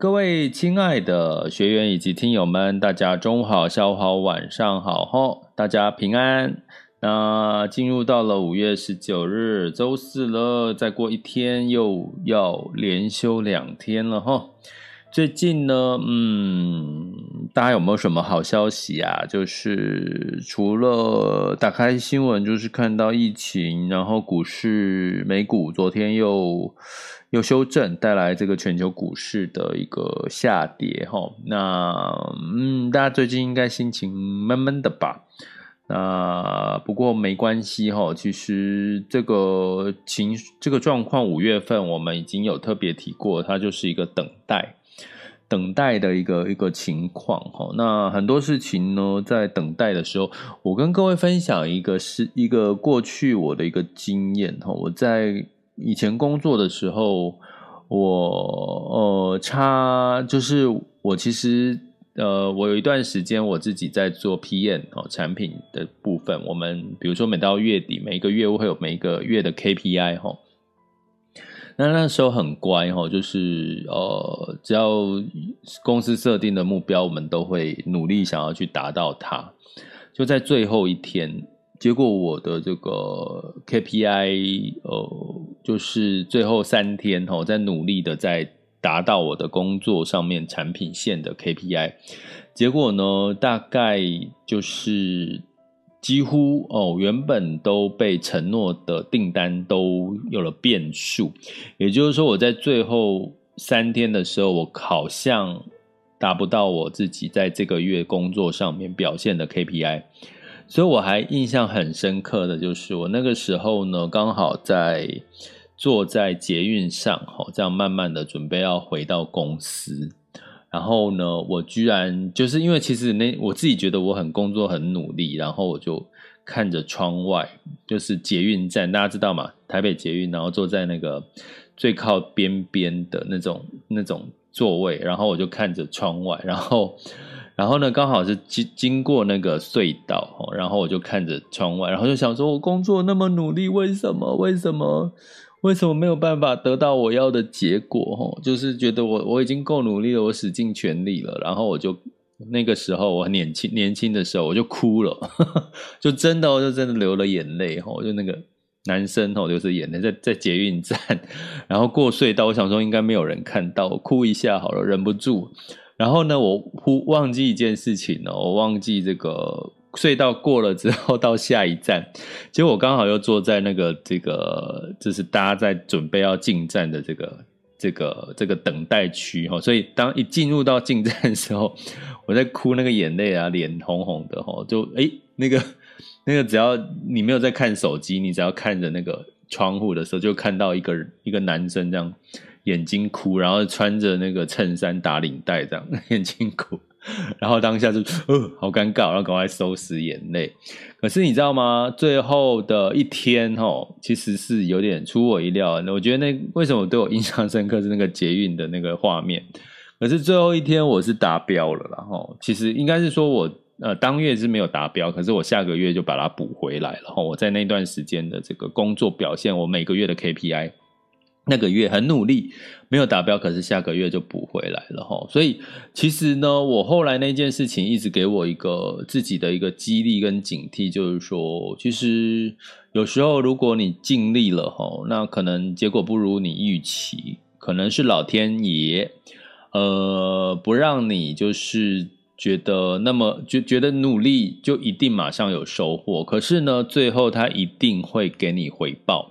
各位亲爱的学员以及听友们，大家中午好，下午好，晚上好，吼，大家平安。那进入到了五月十九日，周四了，再过一天又要连休两天了，吼。最近呢，嗯，大家有没有什么好消息啊？就是除了打开新闻，就是看到疫情，然后股市、美股昨天又。又修正带来这个全球股市的一个下跌，哈，那嗯，大家最近应该心情闷闷的吧？那不过没关系，哈，其实这个情这个状况，五月份我们已经有特别提过，它就是一个等待，等待的一个一个情况，哈。那很多事情呢，在等待的时候，我跟各位分享一个是一个过去我的一个经验，哈，我在。以前工作的时候，我呃，差就是我其实呃，我有一段时间我自己在做 PM 哦，产品的部分。我们比如说每到月底，每一个月我会有每一个月的 KPI 哈。那那时候很乖哈，就是呃，只要公司设定的目标，我们都会努力想要去达到它。就在最后一天。结果我的这个 KPI，呃，就是最后三天哈，在努力的在达到我的工作上面产品线的 KPI。结果呢，大概就是几乎哦，原本都被承诺的订单都有了变数。也就是说，我在最后三天的时候，我好像达不到我自己在这个月工作上面表现的 KPI。所以我还印象很深刻的就是，我那个时候呢，刚好在坐在捷运上，这样慢慢的准备要回到公司，然后呢，我居然就是因为其实那我自己觉得我很工作很努力，然后我就看着窗外，就是捷运站，大家知道吗？台北捷运，然后坐在那个最靠边边的那种那种座位，然后我就看着窗外，然后。然后呢，刚好是经经过那个隧道，然后我就看着窗外，然后就想说，我工作那么努力，为什么？为什么？为什么没有办法得到我要的结果？就是觉得我我已经够努力了，我使尽全力了，然后我就那个时候我年轻年轻的时候我就哭了，就真的我就真的流了眼泪，哈，就那个男生哦，就是眼泪在在捷运站，然后过隧道，我想说应该没有人看到，我哭一下好了，忍不住。然后呢，我忽忘记一件事情哦，我忘记这个隧道过了之后到下一站，结果我刚好又坐在那个这个就是大家在准备要进站的这个这个这个等待区哈，所以当一进入到进站的时候，我在哭那个眼泪啊，脸红红的哈，就诶那个那个只要你没有在看手机，你只要看着那个窗户的时候，就看到一个一个男生这样。眼睛哭，然后穿着那个衬衫打领带，这样 眼睛哭，然后当下就呃好尴尬，然后赶快收拾眼泪。可是你知道吗？最后的一天，其实是有点出我意料。我觉得那为什么对我印象深刻是那个捷运的那个画面。可是最后一天我是达标了，然后其实应该是说我呃当月是没有达标，可是我下个月就把它补回来了。然后我在那段时间的这个工作表现，我每个月的 KPI。那个月很努力，没有达标，可是下个月就补回来了哈。所以其实呢，我后来那件事情一直给我一个自己的一个激励跟警惕，就是说，其实有时候如果你尽力了哈，那可能结果不如你预期，可能是老天爷呃不让你就是觉得那么就觉得努力就一定马上有收获，可是呢，最后他一定会给你回报。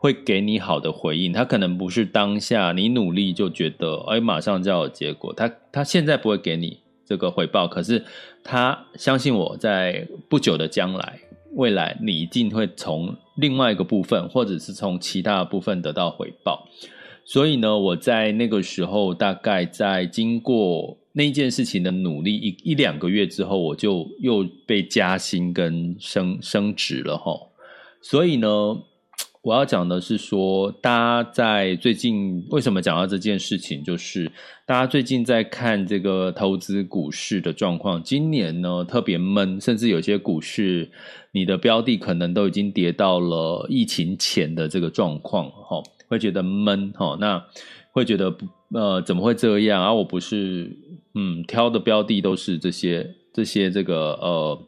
会给你好的回应，他可能不是当下你努力就觉得，哎，马上就要有结果。他他现在不会给你这个回报，可是他相信我在不久的将来，未来你一定会从另外一个部分，或者是从其他部分得到回报。所以呢，我在那个时候，大概在经过那件事情的努力一一两个月之后，我就又被加薪跟升升职了哈。所以呢。我要讲的是说，大家在最近为什么讲到这件事情？就是大家最近在看这个投资股市的状况，今年呢特别闷，甚至有些股市你的标的可能都已经跌到了疫情前的这个状况，哈，会觉得闷，哈，那会觉得不呃怎么会这样啊？我不是嗯挑的标的都是这些这些这个呃。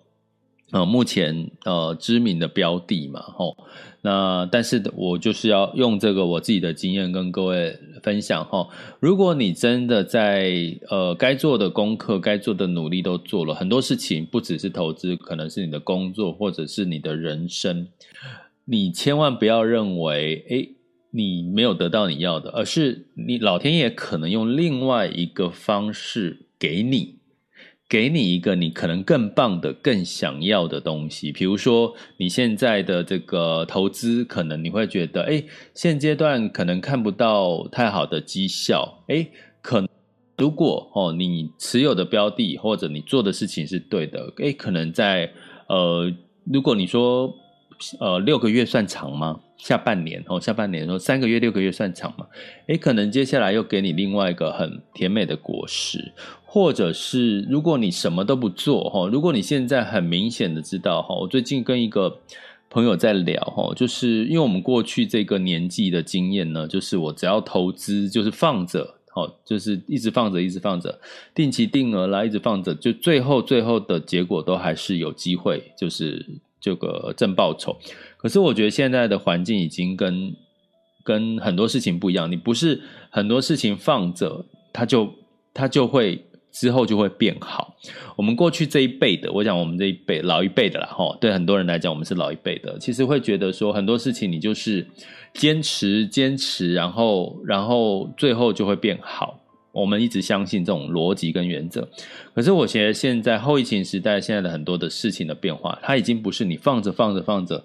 呃，目前呃知名的标的嘛，吼，那但是我就是要用这个我自己的经验跟各位分享哈。如果你真的在呃该做的功课、该做的努力都做了，很多事情不只是投资，可能是你的工作或者是你的人生，你千万不要认为诶你没有得到你要的，而是你老天爷可能用另外一个方式给你。给你一个你可能更棒的、更想要的东西，比如说你现在的这个投资，可能你会觉得，哎，现阶段可能看不到太好的绩效，哎，可如果哦，你持有的标的或者你做的事情是对的，哎，可能在呃，如果你说呃六个月算长吗？下半年哦，下半年说三个月、六个月算长嘛？哎，可能接下来又给你另外一个很甜美的果实。或者是如果你什么都不做哈，如果你现在很明显的知道哈，我最近跟一个朋友在聊哈，就是因为我们过去这个年纪的经验呢，就是我只要投资就是放着，好，就是一直放着，一直放着，定期定额啦，一直放着，就最后最后的结果都还是有机会，就是这个正报酬。可是我觉得现在的环境已经跟跟很多事情不一样，你不是很多事情放着，它就它就会。之后就会变好。我们过去这一辈的，我讲我们这一辈老一辈的啦，哈，对很多人来讲，我们是老一辈的，其实会觉得说很多事情你就是坚持坚持，然后然后最后就会变好。我们一直相信这种逻辑跟原则。可是我觉得现在后疫情时代，现在的很多的事情的变化，它已经不是你放着放着放着，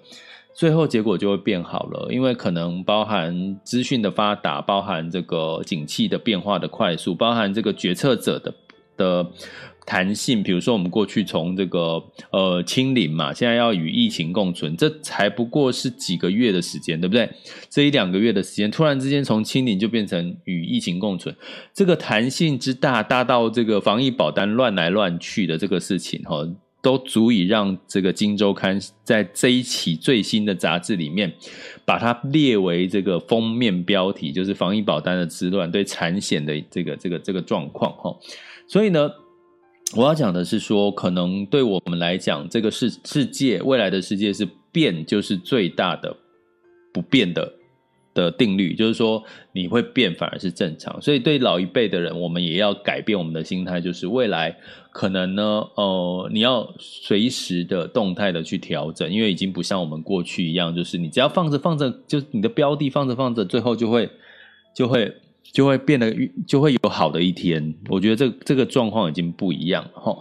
最后结果就会变好了，因为可能包含资讯的发达，包含这个景气的变化的快速，包含这个决策者的。的弹性，比如说我们过去从这个呃清零嘛，现在要与疫情共存，这才不过是几个月的时间，对不对？这一两个月的时间，突然之间从清零就变成与疫情共存，这个弹性之大，大到这个防疫保单乱来乱去的这个事情，哈，都足以让这个《今周刊》在这一期最新的杂志里面，把它列为这个封面标题，就是防疫保单的之乱对产险的这个这个这个状况，哈。所以呢，我要讲的是说，可能对我们来讲，这个世世界未来的世界是变就是最大的不变的的定律，就是说你会变反而是正常。所以对老一辈的人，我们也要改变我们的心态，就是未来可能呢，呃，你要随时的动态的去调整，因为已经不像我们过去一样，就是你只要放着放着，就你的标的放着放着，最后就会就会。就会变得就会有好的一天，我觉得这这个状况已经不一样哈，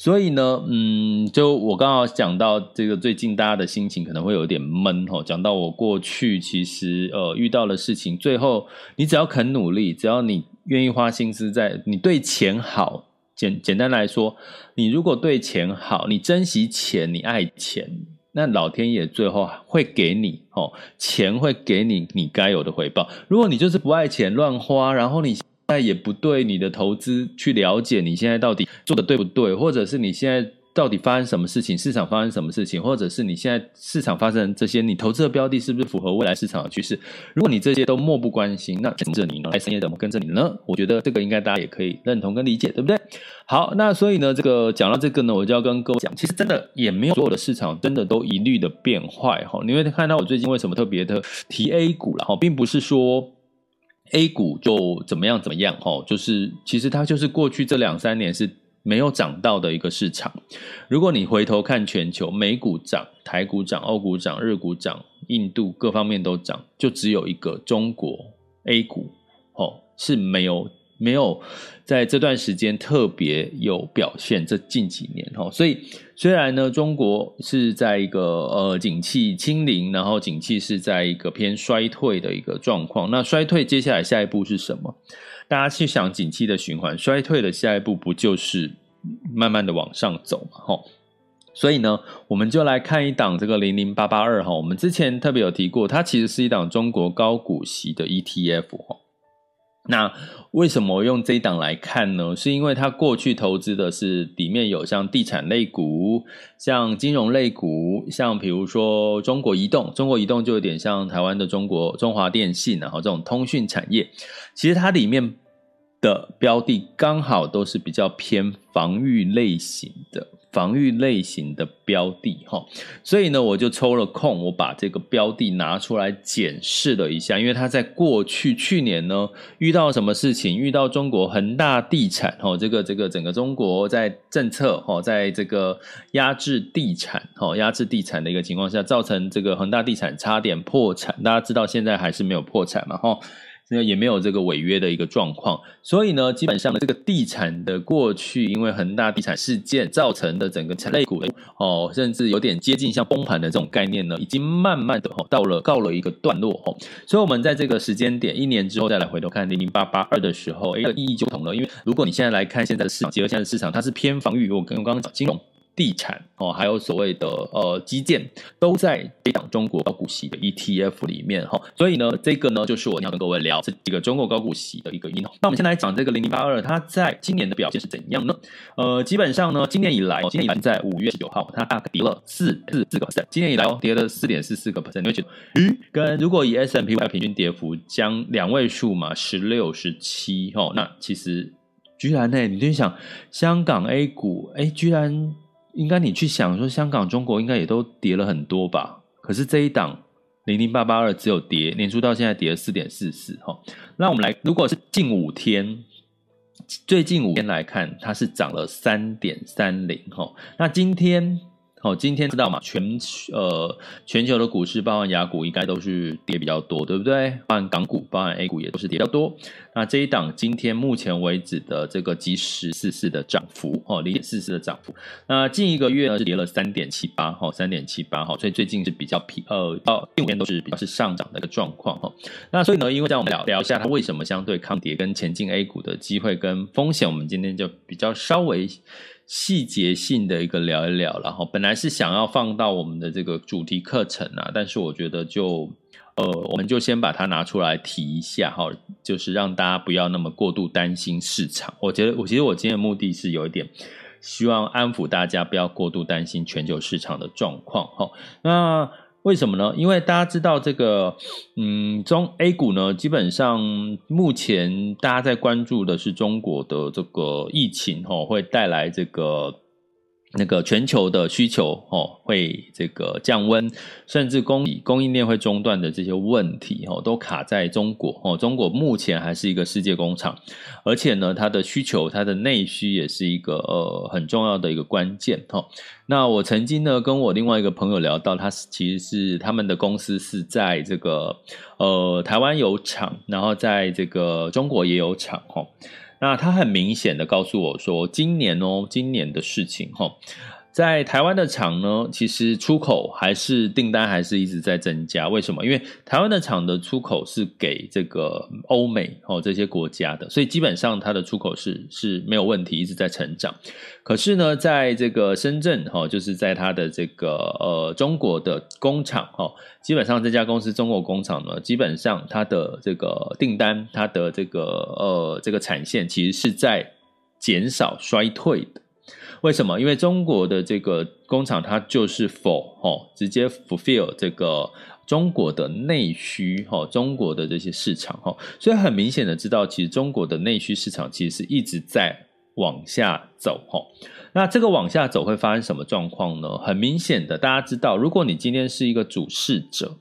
所以呢，嗯，就我刚好讲到这个最近大家的心情可能会有点闷哈，讲到我过去其实呃遇到的事情，最后你只要肯努力，只要你愿意花心思在你对钱好，简简单来说，你如果对钱好，你珍惜钱，你爱钱。那老天爷最后会给你哦，钱会给你你该有的回报。如果你就是不爱钱乱花，然后你现在也不对你的投资去了解，你现在到底做的对不对，或者是你现在到底发生什么事情？市场发生什么事情？或者是你现在市场发生这些，你投资的标的是不是符合未来市场的趋势？如果你这些都漠不关心，那跟着你呢？深夜怎么跟着你呢？我觉得这个应该大家也可以认同跟理解，对不对？好，那所以呢，这个讲到这个呢，我就要跟各位讲，其实真的也没有所有的市场真的都一律的变坏哈。你会看到我最近为什么特别的提 A 股了哈，并不是说 A 股就怎么样怎么样哦，就是其实它就是过去这两三年是。没有涨到的一个市场。如果你回头看全球，美股涨、台股涨、欧股涨、日股涨、印度各方面都涨，就只有一个中国 A 股，哦，是没有没有在这段时间特别有表现。这近几年，哈，所以虽然呢，中国是在一个呃景气清零，然后景气是在一个偏衰退的一个状况。那衰退接下来下一步是什么？大家去想景气的循环，衰退的下一步不就是慢慢的往上走嘛？吼，所以呢，我们就来看一档这个零零八八二哈，我们之前特别有提过，它其实是一档中国高股息的 ETF 哈。那为什么用这一档来看呢？是因为它过去投资的是里面有像地产类股、像金融类股、像比如说中国移动，中国移动就有点像台湾的中国中华电信，然后这种通讯产业，其实它里面。的标的刚好都是比较偏防御类型的，防御类型的标的哈，所以呢，我就抽了空，我把这个标的拿出来检视了一下，因为它在过去去年呢遇到什么事情？遇到中国恒大地产哈，这个这个整个中国在政策哈，在这个压制地产哈，压制地产的一个情况下，造成这个恒大地产差点破产，大家知道现在还是没有破产嘛哈。那也没有这个违约的一个状况，所以呢，基本上呢，这个地产的过去，因为恒大地产事件造成的整个产类股的哦，甚至有点接近像崩盘的这种概念呢，已经慢慢的哦到了告了一个段落哦，所以我们在这个时间点一年之后再来回头看零零八八二的时候，哎，意义就不同了，因为如果你现在来看现在的市场，结合现在的市场，它是偏防御，我跟我刚刚讲金融。地产哦，还有所谓的呃基建，都在这档中国高股息的 ETF 里面哈，所以呢，这个呢就是我要跟各位聊这几个中国高股息的一个因。那我们先来讲这个零零八二，它在今年的表现是怎样呢？呃，基本上呢，今年以来，今年以来在五月十九号，它大概跌了四四四个 percent，今年以来哦，跌了四点四四个 percent，你会觉得，嗯，跟如果以 S&P 来平均跌幅将两位数嘛，十六十七哦，那其实居然呢，你就想香港 A 股，哎，居然。应该你去想说，香港、中国应该也都跌了很多吧？可是这一档零零八八二只有跌，年初到现在跌了四点四四哈。那我们来，如果是近五天，最近五天来看，它是涨了三点三零哈。那今天。好，今天知道嘛？全呃全球的股市，包含雅股，应该都是跌比较多，对不对？包含港股，包含 A 股也都是跌比较多。那这一档今天目前为止的这个即时四四的涨幅，哦，零点四四的涨幅。那近一个月呢是跌了三点七八，哈，三点七八，哈，所以最近是比较平，呃，到近五天都是比较是上涨的一个状况，哈。那所以呢，因为这样我们聊聊一下它为什么相对抗跌跟前进 A 股的机会跟风险，我们今天就比较稍微。细节性的一个聊一聊，然后本来是想要放到我们的这个主题课程啊，但是我觉得就呃，我们就先把它拿出来提一下哈，就是让大家不要那么过度担心市场。我觉得我其实我今天的目的是有一点希望安抚大家，不要过度担心全球市场的状况哈。那为什么呢？因为大家知道这个，嗯，中 A 股呢，基本上目前大家在关注的是中国的这个疫情，吼，会带来这个。那个全球的需求哦，会这个降温，甚至供供应链会中断的这些问题哦，都卡在中国哦。中国目前还是一个世界工厂，而且呢，它的需求，它的内需也是一个呃很重要的一个关键哈。那我曾经呢跟我另外一个朋友聊到，他是其实是他们的公司是在这个呃台湾有厂，然后在这个中国也有厂哈。那他很明显的告诉我说，今年哦，今年的事情哈，在台湾的厂呢，其实出口还是订单还是一直在增加。为什么？因为台湾的厂的出口是给这个欧美哦这些国家的，所以基本上它的出口是是没有问题，一直在成长。可是呢，在这个深圳哈，就是在它的这个呃中国的工厂哈，基本上这家公司中国工厂呢，基本上它的这个订单，它的这个呃这个产线其实是在减少衰退的。为什么？因为中国的这个工厂它就是 for 哦，直接 fulfill 这个中国的内需哈，中国的这些市场哈，所以很明显的知道，其实中国的内需市场其实是一直在往下走哈。那这个往下走会发生什么状况呢？很明显的，大家知道，如果你今天是一个主事者。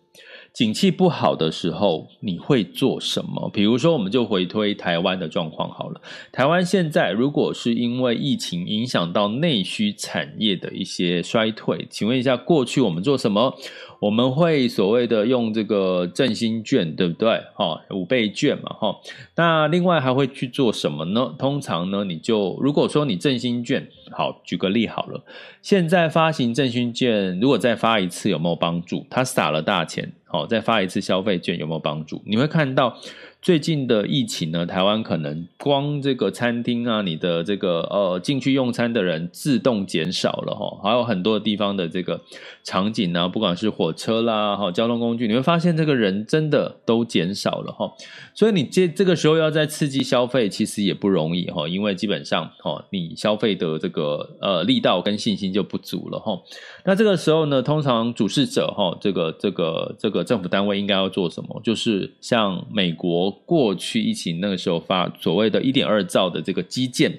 景气不好的时候，你会做什么？比如说，我们就回推台湾的状况好了。台湾现在如果是因为疫情影响到内需产业的一些衰退，请问一下，过去我们做什么？我们会所谓的用这个振兴券，对不对？哈，五倍券嘛，哈。那另外还会去做什么呢？通常呢，你就如果说你振兴券，好，举个例好了。现在发行振兴券，如果再发一次有没有帮助？他撒了大钱，好，再发一次消费券有没有帮助？你会看到。最近的疫情呢，台湾可能光这个餐厅啊，你的这个呃进去用餐的人自动减少了哈，还有很多地方的这个场景呢，不管是火车啦哈，交通工具，你会发现这个人真的都减少了哈，所以你这这个时候要再刺激消费，其实也不容易哈，因为基本上哈，你消费的这个呃力道跟信心就不足了哈。那这个时候呢，通常主事者哈，这个这个这个政府单位应该要做什么？就是像美国。过去疫情那个时候发所谓的一点二兆的这个基建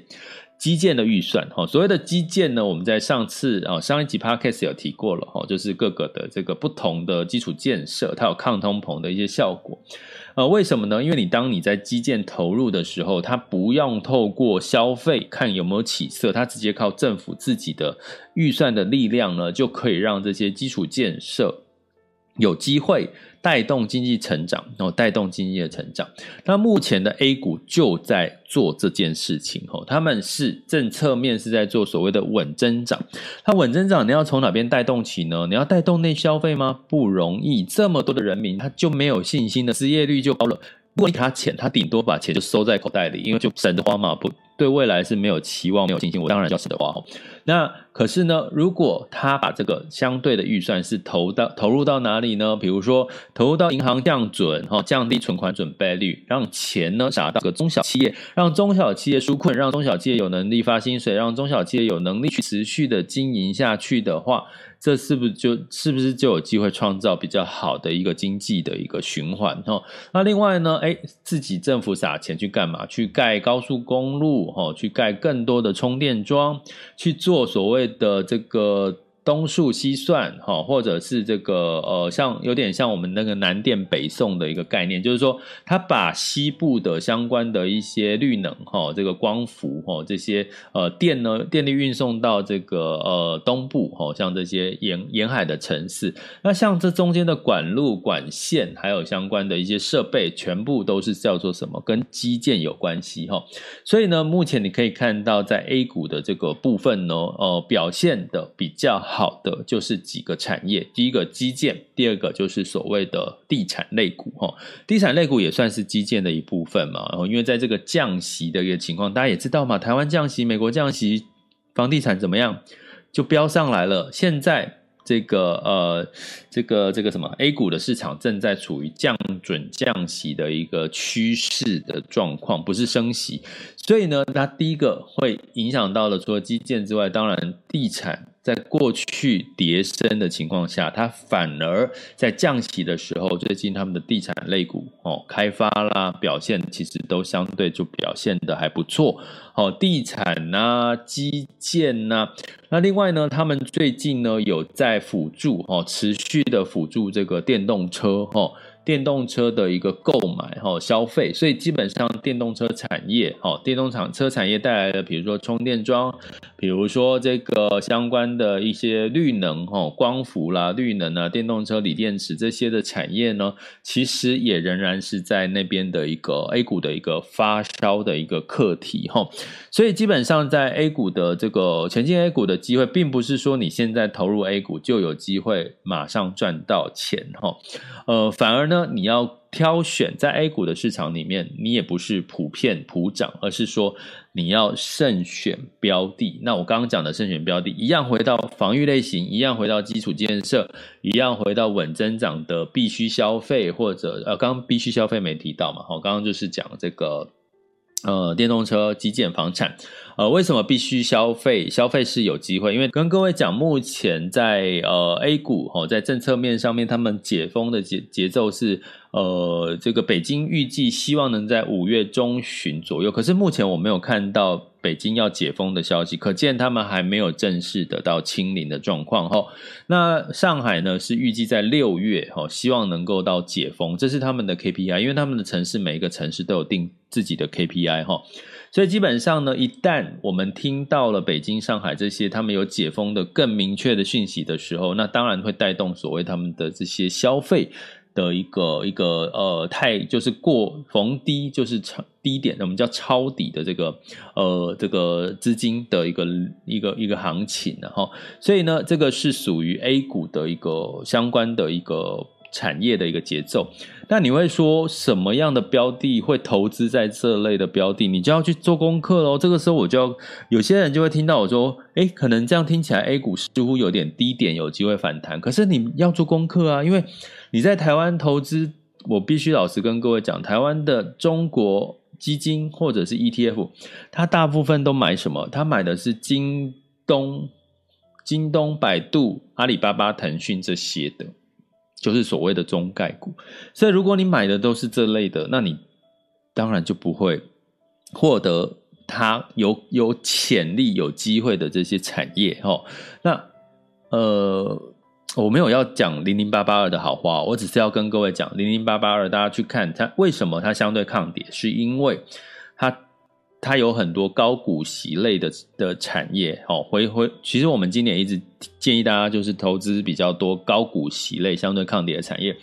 基建的预算哈，所谓的基建呢，我们在上次啊上一集 podcast 有提过了哈，就是各个的这个不同的基础建设，它有抗通膨的一些效果。呃，为什么呢？因为你当你在基建投入的时候，它不用透过消费看有没有起色，它直接靠政府自己的预算的力量呢，就可以让这些基础建设有机会。带动经济成长，然后带动经济的成长。那目前的 A 股就在做这件事情，吼，他们是政策面是在做所谓的稳增长。它稳增长，你要从哪边带动起呢？你要带动内消费吗？不容易，这么多的人民他就没有信心的，失业率就高了。如果你给他钱，他顶多把钱就收在口袋里，因为就省得花嘛，不。对未来是没有期望、没有信心，我当然要省得花。那可是呢，如果他把这个相对的预算是投到投入到哪里呢？比如说投入到银行降准，哈，降低存款准备率，让钱呢撒到个中小企业，让中小企业纾困，让中小企业有能力发薪水，让中小企业有能力去持续的经营下去的话。这是不是就是不是就有机会创造比较好的一个经济的一个循环哈？那另外呢，哎，自己政府撒钱去干嘛？去盖高速公路哈，去盖更多的充电桩，去做所谓的这个。东数西算，哈，或者是这个呃，像有点像我们那个南电北送的一个概念，就是说，它把西部的相关的一些绿能，哈，这个光伏，哈，这些呃电呢，电力运送到这个呃东部，哈，像这些沿沿海的城市，那像这中间的管路、管线，还有相关的一些设备，全部都是叫做什么？跟基建有关系，哈。所以呢，目前你可以看到，在 A 股的这个部分呢，呃，表现的比较好。的，就是几个产业，第一个基建，第二个就是所谓的地产类股哈，地产类股也算是基建的一部分嘛。然后因为在这个降息的一个情况，大家也知道嘛，台湾降息，美国降息，房地产怎么样就飙上来了。现在这个呃，这个这个什么 A 股的市场正在处于降准降息的一个趋势的状况，不是升息，所以呢，它第一个会影响到了除了基建之外，当然地产。在过去跌深的情况下，它反而在降息的时候，最近他们的地产类股哦，开发啦表现其实都相对就表现得还不错。哦，地产呐、基建呐、那另外呢，他们最近呢有在辅助哦，持续的辅助这个电动车哦。电动车的一个购买哈消费，所以基本上电动车产业哈，电动厂车产业带来的，比如说充电桩，比如说这个相关的一些绿能哈，光伏啦、绿能啊、电动车锂电池这些的产业呢，其实也仍然是在那边的一个 A 股的一个发烧的一个课题哈。所以基本上在 A 股的这个前进 A 股的机会，并不是说你现在投入 A 股就有机会马上赚到钱哈，呃，反而。呢，你要挑选在 A 股的市场里面，你也不是普遍普涨，而是说你要慎选标的。那我刚刚讲的慎选标的，一样回到防御类型，一样回到基础建设，一样回到稳增长的必须消费，或者呃，刚刚必须消费没提到嘛？好，刚刚就是讲这个。呃，电动车、基建、房产，呃，为什么必须消费？消费是有机会，因为跟各位讲，目前在呃 A 股哦，在政策面上面，他们解封的节节奏是。呃，这个北京预计希望能在五月中旬左右，可是目前我没有看到北京要解封的消息，可见他们还没有正式得到清零的状况哈。那上海呢是预计在六月哈，希望能够到解封，这是他们的 KPI，因为他们的城市每一个城市都有定自己的 KPI 哈，所以基本上呢，一旦我们听到了北京、上海这些他们有解封的更明确的讯息的时候，那当然会带动所谓他们的这些消费。的一个一个呃，太就是过逢低就是超低点，我们叫抄底的这个呃这个资金的一个一个一个行情然后，所以呢，这个是属于 A 股的一个相关的一个产业的一个节奏。那你会说什么样的标的会投资在这类的标的？你就要去做功课喽。这个时候我就要有些人就会听到我说，哎，可能这样听起来 A 股似乎有点低点，有机会反弹。可是你要做功课啊，因为。你在台湾投资，我必须老实跟各位讲，台湾的中国基金或者是 ETF，它大部分都买什么？它买的是京东、京东、百度、阿里巴巴、腾讯这些的，就是所谓的中概股。所以，如果你买的都是这类的，那你当然就不会获得它有有潜力、有机会的这些产业。齁，那呃。我没有要讲零零八八二的好话，我只是要跟各位讲零零八八二，大家去看它为什么它相对抗跌，是因为它它有很多高股息类的的产业。哦，回回，其实我们今年一直建议大家就是投资比较多高股息类相对抗跌的产业。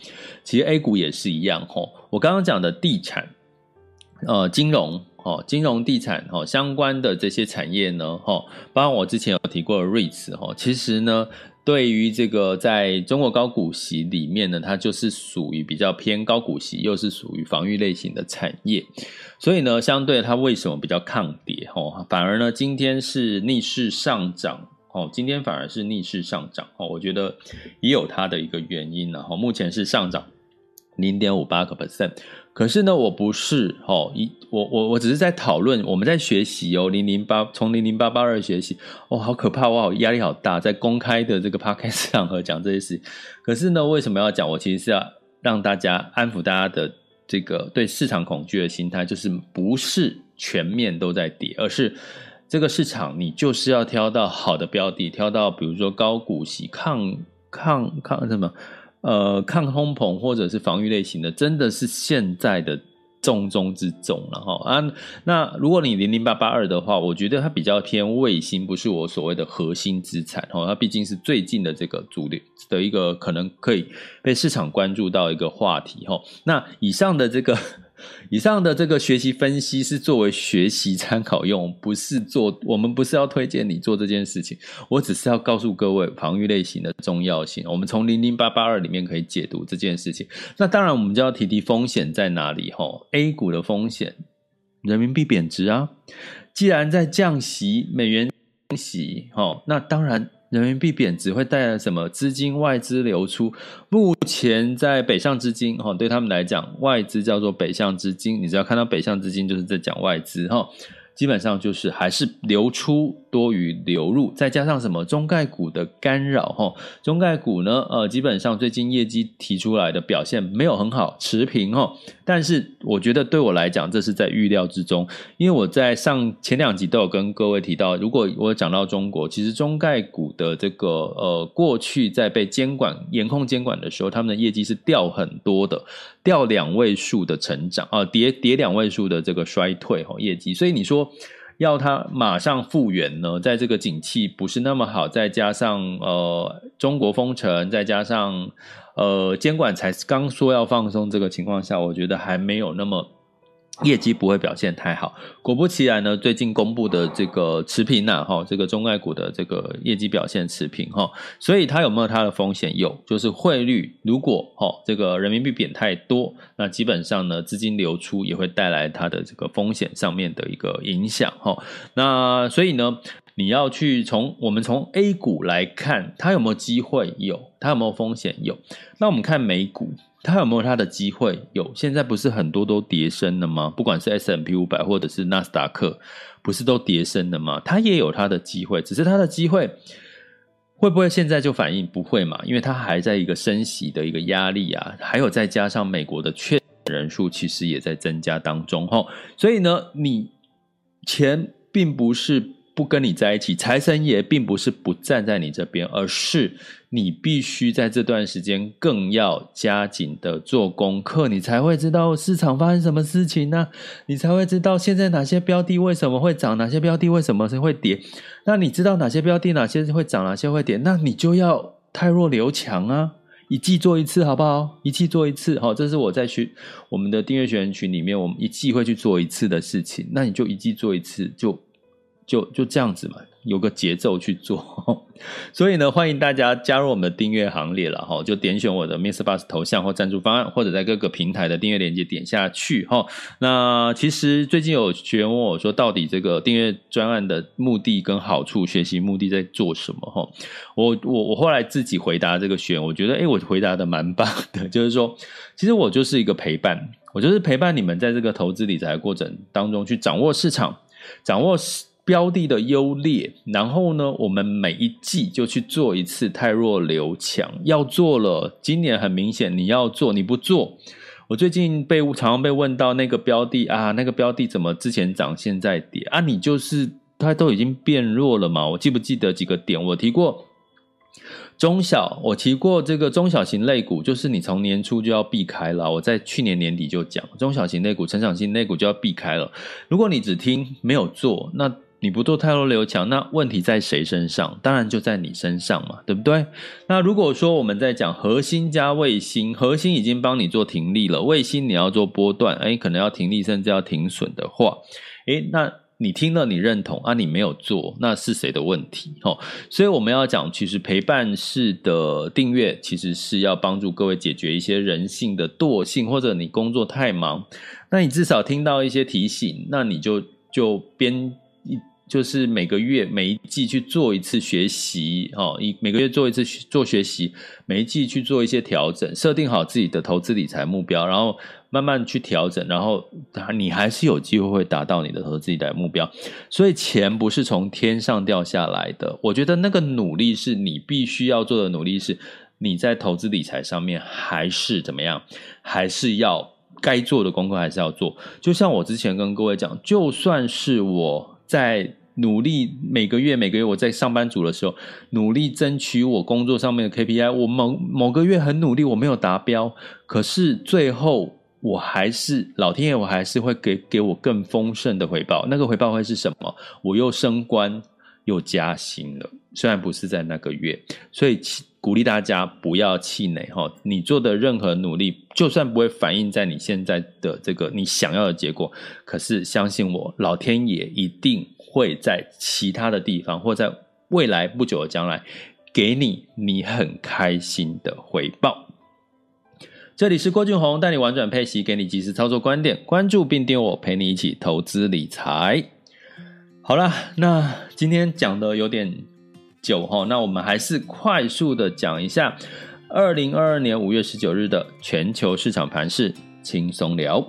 其实 A 股也是一样。哦，我刚刚讲的地产、呃金融、哦金融地产、哦相关的这些产业呢，哦，包括我之前有提过的 REITs，哦，其实呢。对于这个在中国高股息里面呢，它就是属于比较偏高股息，又是属于防御类型的产业，所以呢，相对它为什么比较抗跌？哦，反而呢，今天是逆势上涨，哦，今天反而是逆势上涨，哦，我觉得也有它的一个原因，然后目前是上涨零点五八个 percent。可是呢，我不是哦，一我我我只是在讨论，我们在学习哦，零零八从零零八八二学习，哦，好可怕，我好压力好大，在公开的这个 podcast 场合讲这些事。可是呢，为什么要讲？我其实是要让大家安抚大家的这个对市场恐惧的心态，就是不是全面都在跌，而是这个市场你就是要挑到好的标的，挑到比如说高股息、抗抗抗什么。呃，抗通膨或者是防御类型的，真的是现在的重中之重了哈啊。那如果你零零八八二的话，我觉得它比较偏卫星，不是我所谓的核心资产哈。它毕竟是最近的这个主流的一个可能可以被市场关注到一个话题哈。那以上的这个。以上的这个学习分析是作为学习参考用，不是做，我们不是要推荐你做这件事情，我只是要告诉各位防御类型的重要性。我们从零零八八二里面可以解读这件事情。那当然，我们就要提提风险在哪里吼？A 股的风险，人民币贬值啊。既然在降息，美元息，哦，那当然。人民币贬值会带来什么？资金外资流出。目前在北向资金，哈，对他们来讲，外资叫做北向资金。你只要看到北向资金，就是在讲外资，哈。基本上就是还是流出多余流入，再加上什么中概股的干扰哈，中概股呢，呃，基本上最近业绩提出来的表现没有很好，持平哈。但是我觉得对我来讲，这是在预料之中，因为我在上前两集都有跟各位提到，如果我讲到中国，其实中概股的这个呃过去在被监管严控监管的时候，他们的业绩是掉很多的。掉两位数的成长啊，跌跌两位数的这个衰退哈业绩，所以你说要它马上复原呢，在这个景气不是那么好，再加上呃中国封城，再加上呃监管才刚说要放松这个情况下，我觉得还没有那么。业绩不会表现太好，果不其然呢，最近公布的这个持平呐，哈，这个中概股的这个业绩表现持平哈，所以它有没有它的风险？有，就是汇率如果哈这个人民币贬太多，那基本上呢资金流出也会带来它的这个风险上面的一个影响哈，那所以呢。你要去从我们从 A 股来看，它有没有机会？有，它有没有风险？有。那我们看美股，它有没有它的机会？有。现在不是很多都跌升了吗？不管是 S&P 500或者是纳斯达克，不是都跌升了吗？它也有它的机会，只是它的机会会不会现在就反应？不会嘛？因为它还在一个升息的一个压力啊，还有再加上美国的确诊人数其实也在增加当中哈，所以呢，你钱并不是不跟你在一起，财神爷并不是不站在你这边，而是你必须在这段时间更要加紧的做功课，你才会知道市场发生什么事情呢？你才会知道现在哪些标的为什么会涨，哪些标的为什么是会跌。那你知道哪些标的哪些会涨，哪些会跌，那你就要汰弱留强啊。一季做一次，好不好？一季做一次，好，这是我在群我们的订阅学员群里面，我们一季会去做一次的事情。那你就一季做一次，就就就这样子嘛。有个节奏去做，所以呢，欢迎大家加入我们的订阅行列了哈，就点选我的 Mr. Bus 头像或赞助方案，或者在各个平台的订阅链接点下去哈。那其实最近有学员问我说，到底这个订阅专案的目的跟好处，学习目的在做什么哈？我我我后来自己回答这个学员，我觉得诶，我回答的蛮棒的，就是说，其实我就是一个陪伴，我就是陪伴你们在这个投资理财过程当中去掌握市场，掌握市。标的的优劣，然后呢，我们每一季就去做一次汰弱留强，要做了。今年很明显，你要做，你不做，我最近被常常被问到那个标的啊，那个标的怎么之前涨现在跌啊？你就是它都已经变弱了嘛？我记不记得几个点？我提过中小，我提过这个中小型类股，就是你从年初就要避开了。我在去年年底就讲，中小型类股、成长型类股就要避开了。如果你只听没有做，那你不做汰弱留强，那问题在谁身上？当然就在你身上嘛，对不对？那如果说我们在讲核心加卫星，核心已经帮你做停利了，卫星你要做波段，诶，可能要停利甚至要停损的话，诶，那你听了你认同啊？你没有做，那是谁的问题？哦，所以我们要讲，其实陪伴式的订阅其实是要帮助各位解决一些人性的惰性，或者你工作太忙，那你至少听到一些提醒，那你就就边。就是每个月每一季去做一次学习，哦，一每个月做一次做学习，每一季去做一些调整，设定好自己的投资理财目标，然后慢慢去调整，然后你还是有机会会达到你的投资理财目标。所以钱不是从天上掉下来的，我觉得那个努力是你必须要做的努力，是你在投资理财上面还是怎么样，还是要该做的功课还是要做。就像我之前跟各位讲，就算是我。在努力每个月每个月我在上班族的时候，努力争取我工作上面的 KPI。我某某个月很努力，我没有达标，可是最后我还是老天爷，我还是会给给我更丰盛的回报。那个回报会是什么？我又升官又加薪了，虽然不是在那个月，所以。鼓励大家不要气馁哈，你做的任何努力，就算不会反映在你现在的这个你想要的结果，可是相信我，老天爷一定会在其他的地方，或在未来不久的将来，给你你很开心的回报。这里是郭俊宏，带你玩转配息，给你及时操作观点，关注并订我，陪你一起投资理财。好啦，那今天讲的有点。久哦，那我们还是快速的讲一下二零二二年五月十九日的全球市场盘势，轻松聊。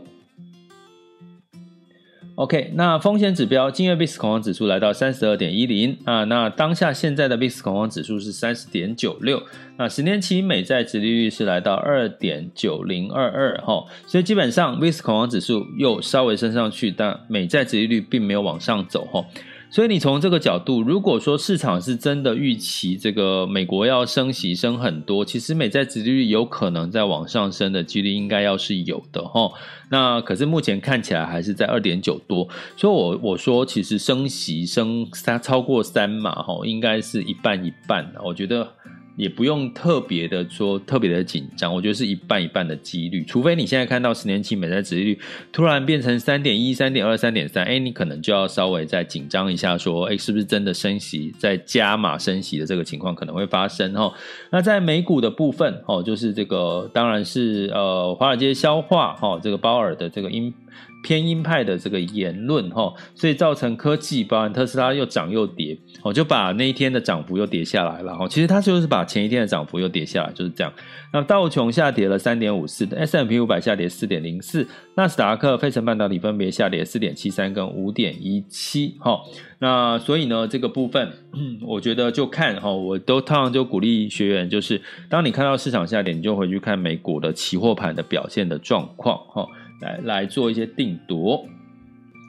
OK，那风险指标，今日 VIX 恐慌指数来到三十二点一零啊，那当下现在的 VIX 恐慌指数是三十点九六，那十年期美债殖利率是来到二点九零二二哈，所以基本上 VIX 恐慌指数又稍微升上去，但美债殖利率并没有往上走哈。所以你从这个角度，如果说市场是真的预期这个美国要升息升很多，其实美债殖利率有可能在往上升的几率应该要是有的哈。那可是目前看起来还是在二点九多，所以我我说其实升息升三超过三嘛哈，应该是一半一半的，我觉得。也不用特别的说特别的紧张，我觉得是一半一半的几率，除非你现在看到十年期美债殖利率突然变成三点一、三点二、三点三，哎，你可能就要稍微再紧张一下，说，哎，是不是真的升息，在加码升息的这个情况可能会发生哈？那在美股的部分哦，就是这个当然是呃华尔街消化哈，这个鲍尔的这个鹰偏鹰派的这个言论哈，所以造成科技包含特斯拉又涨又跌，哦，就把那一天的涨幅又跌下来了哈。其实它就是把前一天的涨幅又跌下来，就是这样。那道琼下跌了三点五四，S M P 五百下跌四点零四，纳斯达克、费城半导体分别下跌四点七三跟五点一七哈。那所以呢，这个部分 我觉得就看哈，我都通常就鼓励学员，就是当你看到市场下跌，你就回去看美股的期货盘的表现的状况哈。来来做一些定夺，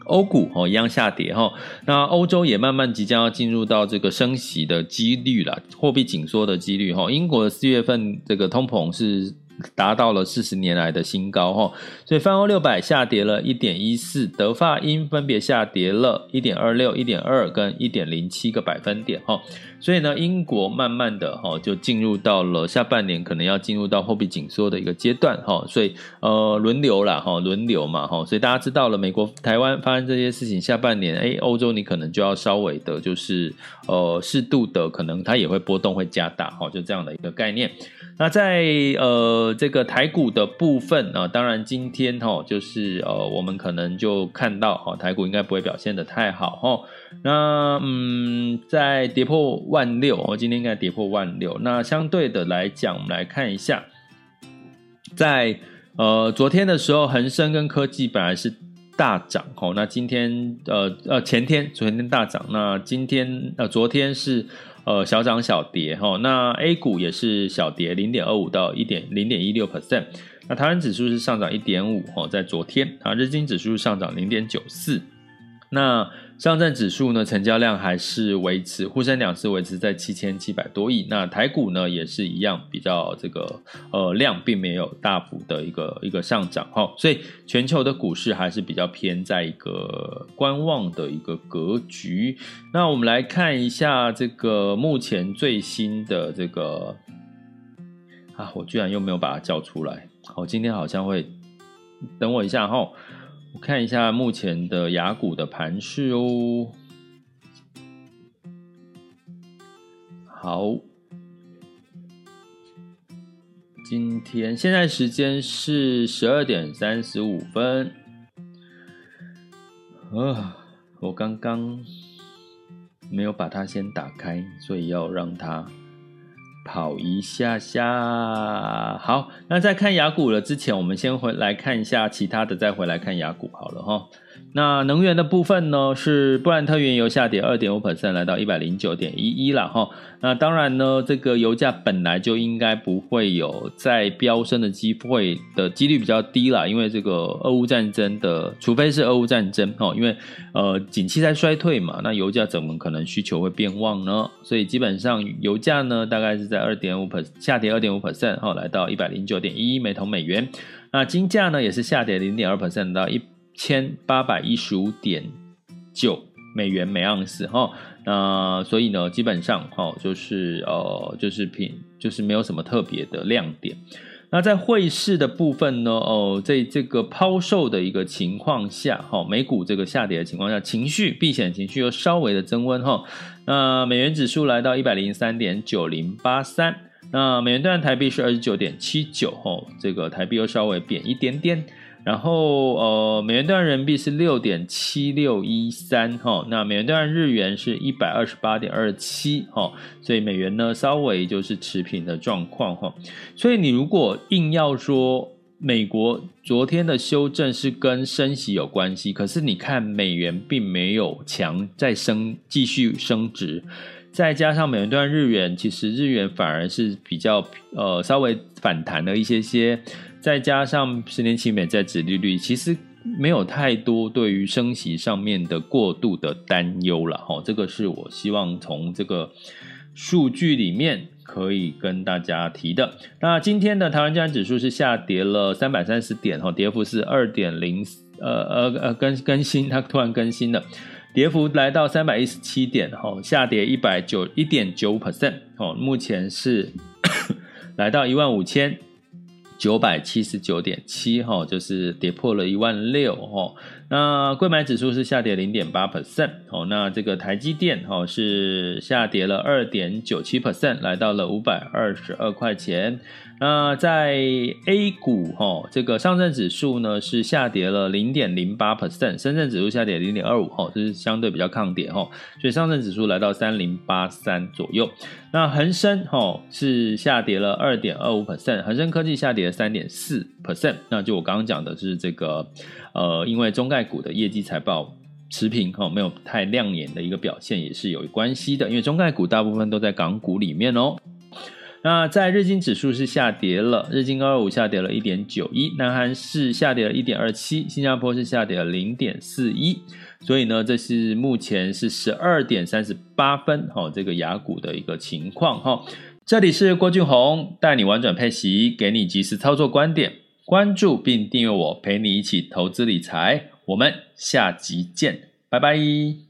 欧股哦一样下跌哈，那欧洲也慢慢即将要进入到这个升息的几率了，货币紧缩的几率哈，英国四月份这个通膨是。达到了四十年来的新高哈，所以泛欧六百下跌了一点一四，德法英分别下跌了一点二六、一点二跟一点零七个百分点哈，所以呢，英国慢慢的哈就进入到了下半年可能要进入到货币紧缩的一个阶段哈，所以呃轮流啦哈，轮流嘛哈，所以大家知道了美国、台湾发生这些事情，下半年哎欧洲你可能就要稍微的就是呃适度的可能它也会波动会加大哈，就这样的一个概念。那在呃这个台股的部分啊，当然今天哈就是呃我们可能就看到哈台股应该不会表现得太好哈。那嗯在跌破万六，哦今天应该跌破万六。那相对的来讲，我们来看一下，在呃昨天的时候，恒生跟科技本来是大涨哦，那今天呃呃前天昨天大涨，那今天呃昨天是。呃，小涨小跌哈，那 A 股也是小跌零点二五到一点零点一六 percent，那台湾指数是上涨一点五哈，在昨天啊，日经指数上涨零点九四，那。上证指数呢，成交量还是维持，沪深两市维持在七千七百多亿。那台股呢，也是一样，比较这个呃量并没有大幅的一个一个上涨哈。所以全球的股市还是比较偏在一个观望的一个格局。那我们来看一下这个目前最新的这个啊，我居然又没有把它叫出来。好，今天好像会等我一下哈。我看一下目前的雅股的盘势哦。好，今天现在时间是十二点三十五分。啊，我刚刚没有把它先打开，所以要让它。跑一下下，好，那在看雅股了之前，我们先回来看一下其他的，再回来看雅股好了哈。那能源的部分呢，是布兰特原油下跌二点五 percent，来到一百零九点一一了哈。那当然呢，这个油价本来就应该不会有再飙升的机会的几率比较低啦，因为这个俄乌战争的，除非是俄乌战争哦，因为呃景气在衰退嘛，那油价怎么可能需求会变旺呢？所以基本上油价呢，大概是在二点五 percent 下跌二点五 percent 哈，来到一百零九点一一每桶美元。那金价呢，也是下跌零点二 percent 到一。千八百一十五点九美元每盎司哈，那所以呢，基本上哈，就是呃，就是品，就是没有什么特别的亮点。那在汇市的部分呢，哦，在这个抛售的一个情况下，哈，美股这个下跌的情况下，情绪避险情绪又稍微的增温哈。那美元指数来到一百零三点九零八三，那美元兑台币是二十九点七九哈，这个台币又稍微贬一点点。然后，呃，美元兑换人民币是六点七六一三哈，那美元兑换日元是一百二十八点二七哈，所以美元呢稍微就是持平的状况哈。所以你如果硬要说美国昨天的修正是跟升息有关系，可是你看美元并没有强再升，继续升值，再加上美元兑换日元，其实日元反而是比较呃稍微反弹了一些些。再加上十年期美债殖利率，其实没有太多对于升息上面的过度的担忧了哈。这个是我希望从这个数据里面可以跟大家提的。那今天的台湾加权指数是下跌了三百三十点哈，跌幅是二点零呃呃呃更更新，它突然更新了，跌幅来到三百一十七点哈，下跌一百九一点九 percent 哦，目前是 来到一万五千。九百七十九点七哈，就是跌破了一万六哈。那贵买指数是下跌零点八 percent 哦，那这个台积电哦是下跌了二点九七 percent，来到了五百二十二块钱。那在 A 股哈，这个上证指数呢是下跌了零点零八 percent，深圳指数下跌零点二五哈，这是相对比较抗跌哈，所以上证指数来到三零八三左右。那恒生哈是下跌了二点二五 percent，恒生科技下跌了三点四 percent。那就我刚刚讲的是这个呃，因为中概股的业绩财报持平哈，没有太亮眼的一个表现，也是有关系的，因为中概股大部分都在港股里面哦。那在日经指数是下跌了，日经二五下跌了一点九一，南韩是下跌了一点二七，新加坡是下跌了零点四一，所以呢，这是目前是十二点三十八分哈，这个雅股的一个情况哈。这里是郭俊宏带你玩转配息，给你及时操作观点，关注并订阅我，陪你一起投资理财，我们下集见，拜拜。